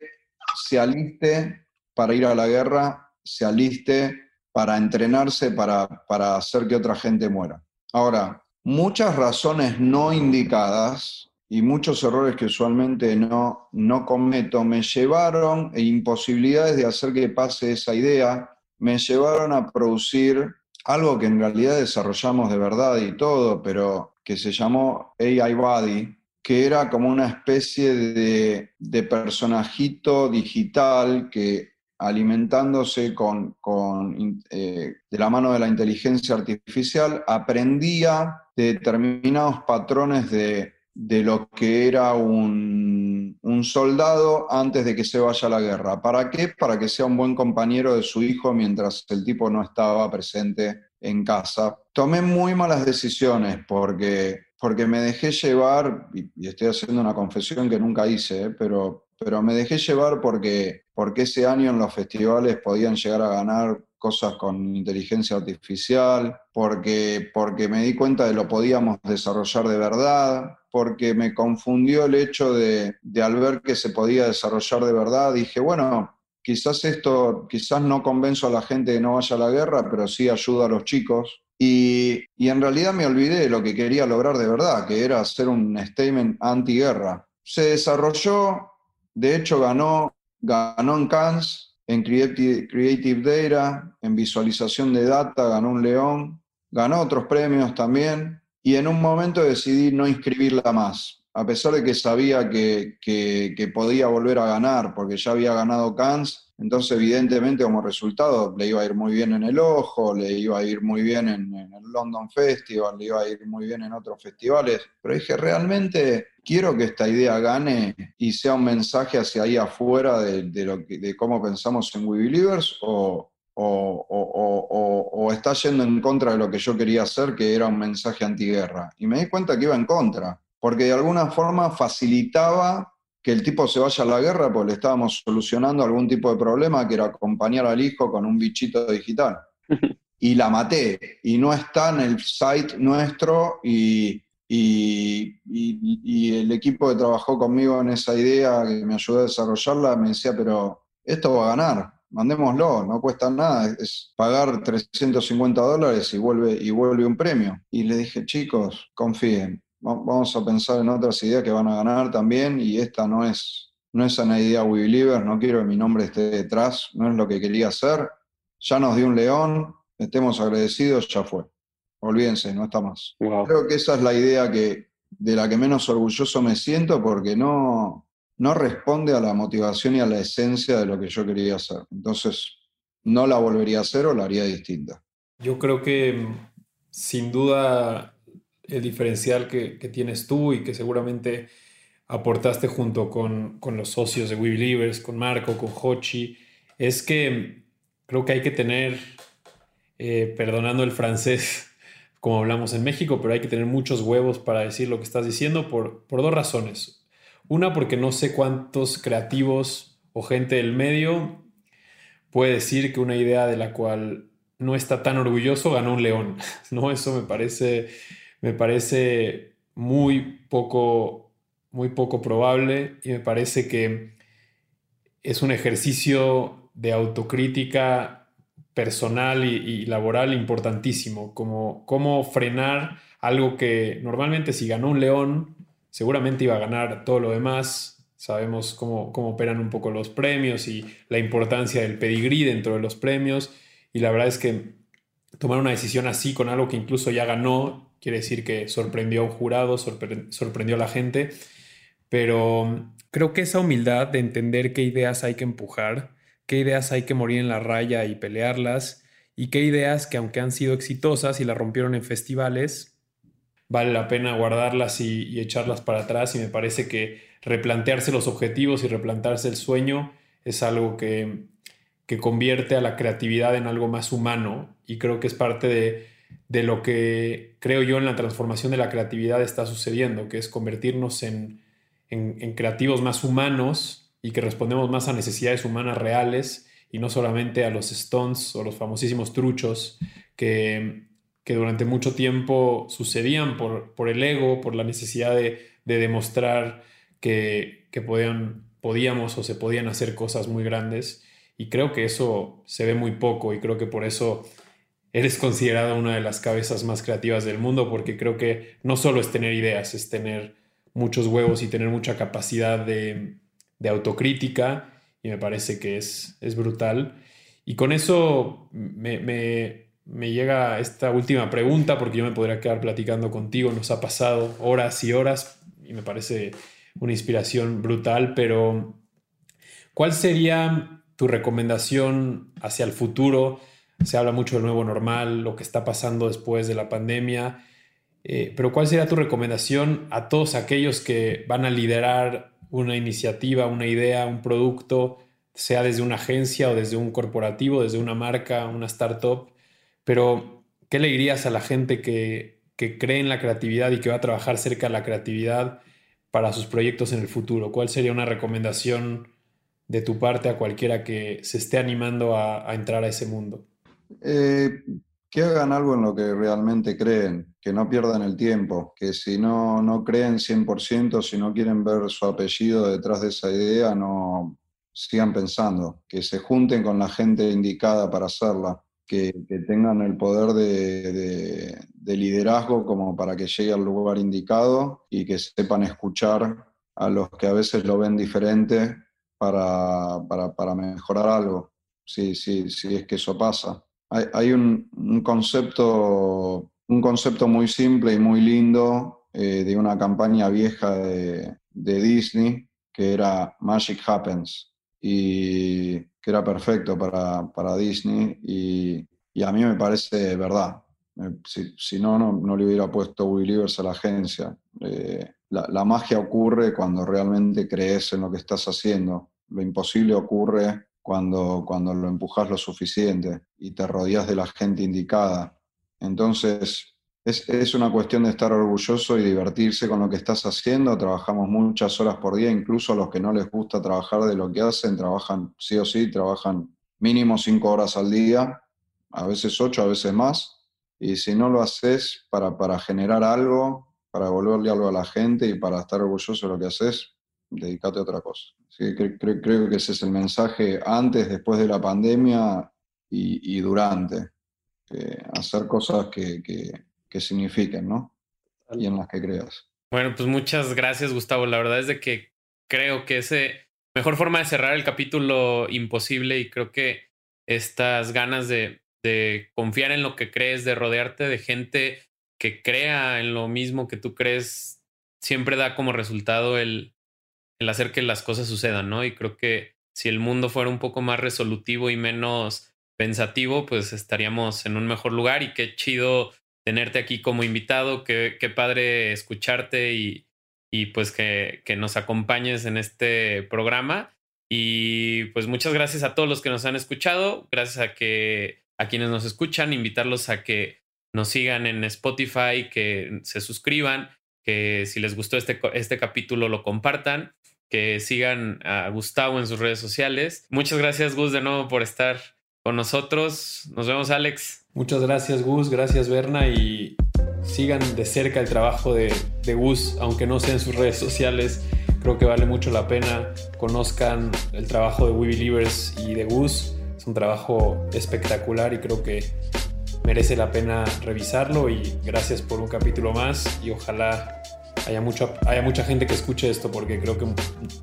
se aliste para ir a la guerra, se aliste para entrenarse, para, para hacer que otra gente muera. Ahora, muchas razones no indicadas y muchos errores que usualmente no, no cometo me llevaron, e imposibilidades de hacer que pase esa idea, me llevaron a producir algo que en realidad desarrollamos de verdad y todo, pero que se llamó AI Body, que era como una especie de, personajito digital que alimentándose con, con eh, de la mano de la inteligencia artificial, aprendía de determinados patrones de, de lo que era un, soldado antes de que se vaya a la guerra. ¿Para qué? Para que sea un buen compañero de su hijo mientras el tipo no estaba presente en casa. Tomé muy malas decisiones porque, porque me dejé llevar, y, estoy haciendo una confesión que nunca hice, ¿eh? pero, pero me dejé llevar porque, porque ese año en los festivales podían llegar a ganar cosas con inteligencia artificial, porque, porque me di cuenta de lo podíamos desarrollar de verdad, porque me confundió el hecho de, al ver que se podía desarrollar de verdad, dije, bueno, quizás esto, quizás no convenzo a la gente de no vaya a la guerra, pero sí ayuda a los chicos. Y, en realidad me olvidé de lo que quería lograr de verdad, que era hacer un statement anti-guerra. Se desarrolló, de hecho ganó, ganó en Cannes, en Creative, Data, en visualización de data, ganó un león, ganó otros premios también y en un momento decidí no inscribirla más, a pesar de que sabía que, podía volver a ganar, porque ya había ganado Cannes, entonces evidentemente como resultado le iba a ir muy bien en el Ojo, le iba a ir muy bien en, el London Festival, le iba a ir muy bien en otros festivales, pero dije, realmente quiero que esta idea gane y sea un mensaje hacia ahí afuera de, cómo pensamos en We Believers o, o, está yendo en contra de lo que yo quería hacer, que era un mensaje antiguerra. Y me di cuenta que iba en contra, porque de alguna forma facilitaba que el tipo se vaya a la guerra porque le estábamos solucionando algún tipo de problema, que era acompañar al hijo con un bichito digital. Y la maté, y no está en el site nuestro, y, y, y el equipo que trabajó conmigo en esa idea, que me ayudó a desarrollarla, me decía, pero esto va a ganar, mandémoslo, no cuesta nada, es pagar 350 dólares y vuelve, y vuelve un premio. Y le dije, chicos, confíen, vamos a pensar en otras ideas que van a ganar también y esta no es, no es una idea We Believers, no quiero que mi nombre esté detrás, no es lo que quería hacer. Ya nos dio un león, estemos agradecidos, ya fue. Olvídense, no está más. Creo que esa es la idea que, de la que menos orgulloso me siento porque no, no responde a la motivación y a la esencia de lo que yo quería hacer. Entonces, no la volvería a hacer o la haría distinta. Yo creo que sin duda el diferencial que, tienes tú y que seguramente aportaste junto con, los socios de We Believers, con Marco, con Hochi, es que creo que hay que tener, eh, perdonando el francés, como hablamos en México, pero hay que tener muchos huevos para decir lo que estás diciendo por, por dos razones. Una, porque no sé cuántos creativos o gente del medio puede decir que una idea de la cual no está tan orgulloso ganó un león. ¿no? Eso me parece, me parece muy poco, muy poco probable y me parece que es un ejercicio de autocrítica personal y, laboral importantísimo, como cómo frenar algo que normalmente si ganó un león, seguramente iba a ganar todo lo demás. Sabemos cómo, cómo operan un poco los premios y la importancia del pedigrí dentro de los premios. Y la verdad es que tomar una decisión así con algo que incluso ya ganó, quiere decir que sorprendió a un jurado, sorprendió a la gente. Pero creo que esa humildad de entender qué ideas hay que empujar, qué ideas hay que morir en la raya y pelearlas, y qué ideas que aunque han sido exitosas y las rompieron en festivales, vale la pena guardarlas y, echarlas para atrás. Y me parece que replantearse los objetivos y replantearse el sueño es algo que, que convierte a la creatividad en algo más humano y creo que es parte de, de, lo que creo yo en la transformación de la creatividad está sucediendo, que es convertirnos en, en, creativos más humanos y que respondemos más a necesidades humanas reales y no solamente a los stones o los famosísimos truchos que, que durante mucho tiempo sucedían por, por, el ego, por la necesidad de, de demostrar que, que podían, podíamos o se podían hacer cosas muy grandes. Y creo que eso se ve muy poco y creo que por eso eres considerada una de las cabezas más creativas del mundo, porque creo que no solo es tener ideas, es tener muchos huevos y tener mucha capacidad de, de autocrítica y me parece que es, es brutal. Y con eso me, me, llega esta última pregunta, porque yo me podría quedar platicando contigo, nos ha pasado horas y horas y me parece una inspiración brutal, pero ¿cuál sería tu recomendación hacia el futuro? Se habla mucho del nuevo normal, lo que está pasando después de la pandemia, eh, pero ¿cuál sería tu recomendación a todos aquellos que van a liderar una iniciativa, una idea, un producto, sea desde una agencia o desde un corporativo, desde una marca, una startup, pero ¿qué le dirías a la gente que, que cree en la creatividad y que va a trabajar cerca de la creatividad para sus proyectos en el futuro? ¿Cuál sería una recomendación de tu parte a cualquiera que se esté animando a, entrar a ese mundo? Eh, que hagan algo en lo que realmente creen, que no pierdan el tiempo, que si no, no creen 100%, si no quieren ver su apellido detrás de esa idea, no sigan pensando, que se junten con la gente indicada para hacerla, que, tengan el poder de, liderazgo como para que llegue al lugar indicado y que sepan escuchar a los que a veces lo ven diferente para, para, mejorar algo, si, si, si es que eso pasa hay, un, concepto, un concepto muy simple y muy lindo eh, de una campaña vieja de, Disney que era Magic Happens y que era perfecto para, Disney y, a mí me parece verdad. Si, no, no, le hubiera puesto Believers a la agencia. Eh, la, magia ocurre cuando realmente crees en lo que estás haciendo. Lo imposible ocurre cuando, cuando lo empujas lo suficiente y te rodeas de la gente indicada. Entonces, es, es, una cuestión de estar orgulloso y divertirse con lo que estás haciendo. Trabajamos muchas horas por día, incluso a los que no les gusta trabajar de lo que hacen, trabajan sí o sí, trabajan mínimo cinco horas al día, a veces ocho, a veces más. Y si no lo haces para, para generar algo, para devolverle algo a la gente y para estar orgulloso de lo que haces, dedícate a otra cosa. Creo, que ese es el mensaje antes, después de la pandemia y, durante. hacer cosas que, que, signifiquen, ¿no? Y en las que creas. Bueno, pues muchas gracias, Gustavo. La verdad es de que creo que es mejor forma de cerrar el capítulo imposible y creo que estas ganas de, de confiar en lo que crees, de rodearte de gente que crea en lo mismo que tú crees, siempre da como resultado el, el hacer que las cosas sucedan, ¿no? Y creo que si el mundo fuera un poco más resolutivo y menos pensativo, pues estaríamos en un mejor lugar y qué chido tenerte aquí como invitado, qué, padre escucharte y, y pues que, que, nos acompañes en este programa. Y pues muchas gracias a todos los que nos han escuchado, gracias a que a quienes nos escuchan, invitarlos a que nos sigan en Spotify, que se suscriban, que si les gustó este, este capítulo lo compartan, que sigan a Gustavo en sus redes sociales. Muchas gracias Gus de nuevo por estar con nosotros. Nos vemos Alex. Muchas gracias Gus, gracias Berna y sigan de cerca el trabajo de, de Gus, aunque no sea en sus redes sociales. Creo que vale mucho la pena. Conozcan el trabajo de We Believers y de Gus. Es un trabajo espectacular y creo que merece la pena revisarlo. Y gracias por un capítulo más y ojalá haya, mucho, haya mucha gente que escuche esto porque creo que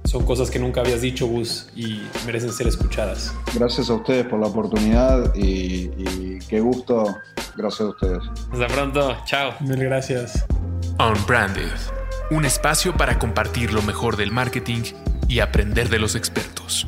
son cosas que nunca habías dicho, Gus, y merecen ser escuchadas. Gracias a ustedes por la oportunidad y, y qué gusto. Gracias a ustedes. Hasta pronto. Chao. Mil gracias. Unbranded, un espacio para compartir lo mejor del marketing y aprender de los expertos.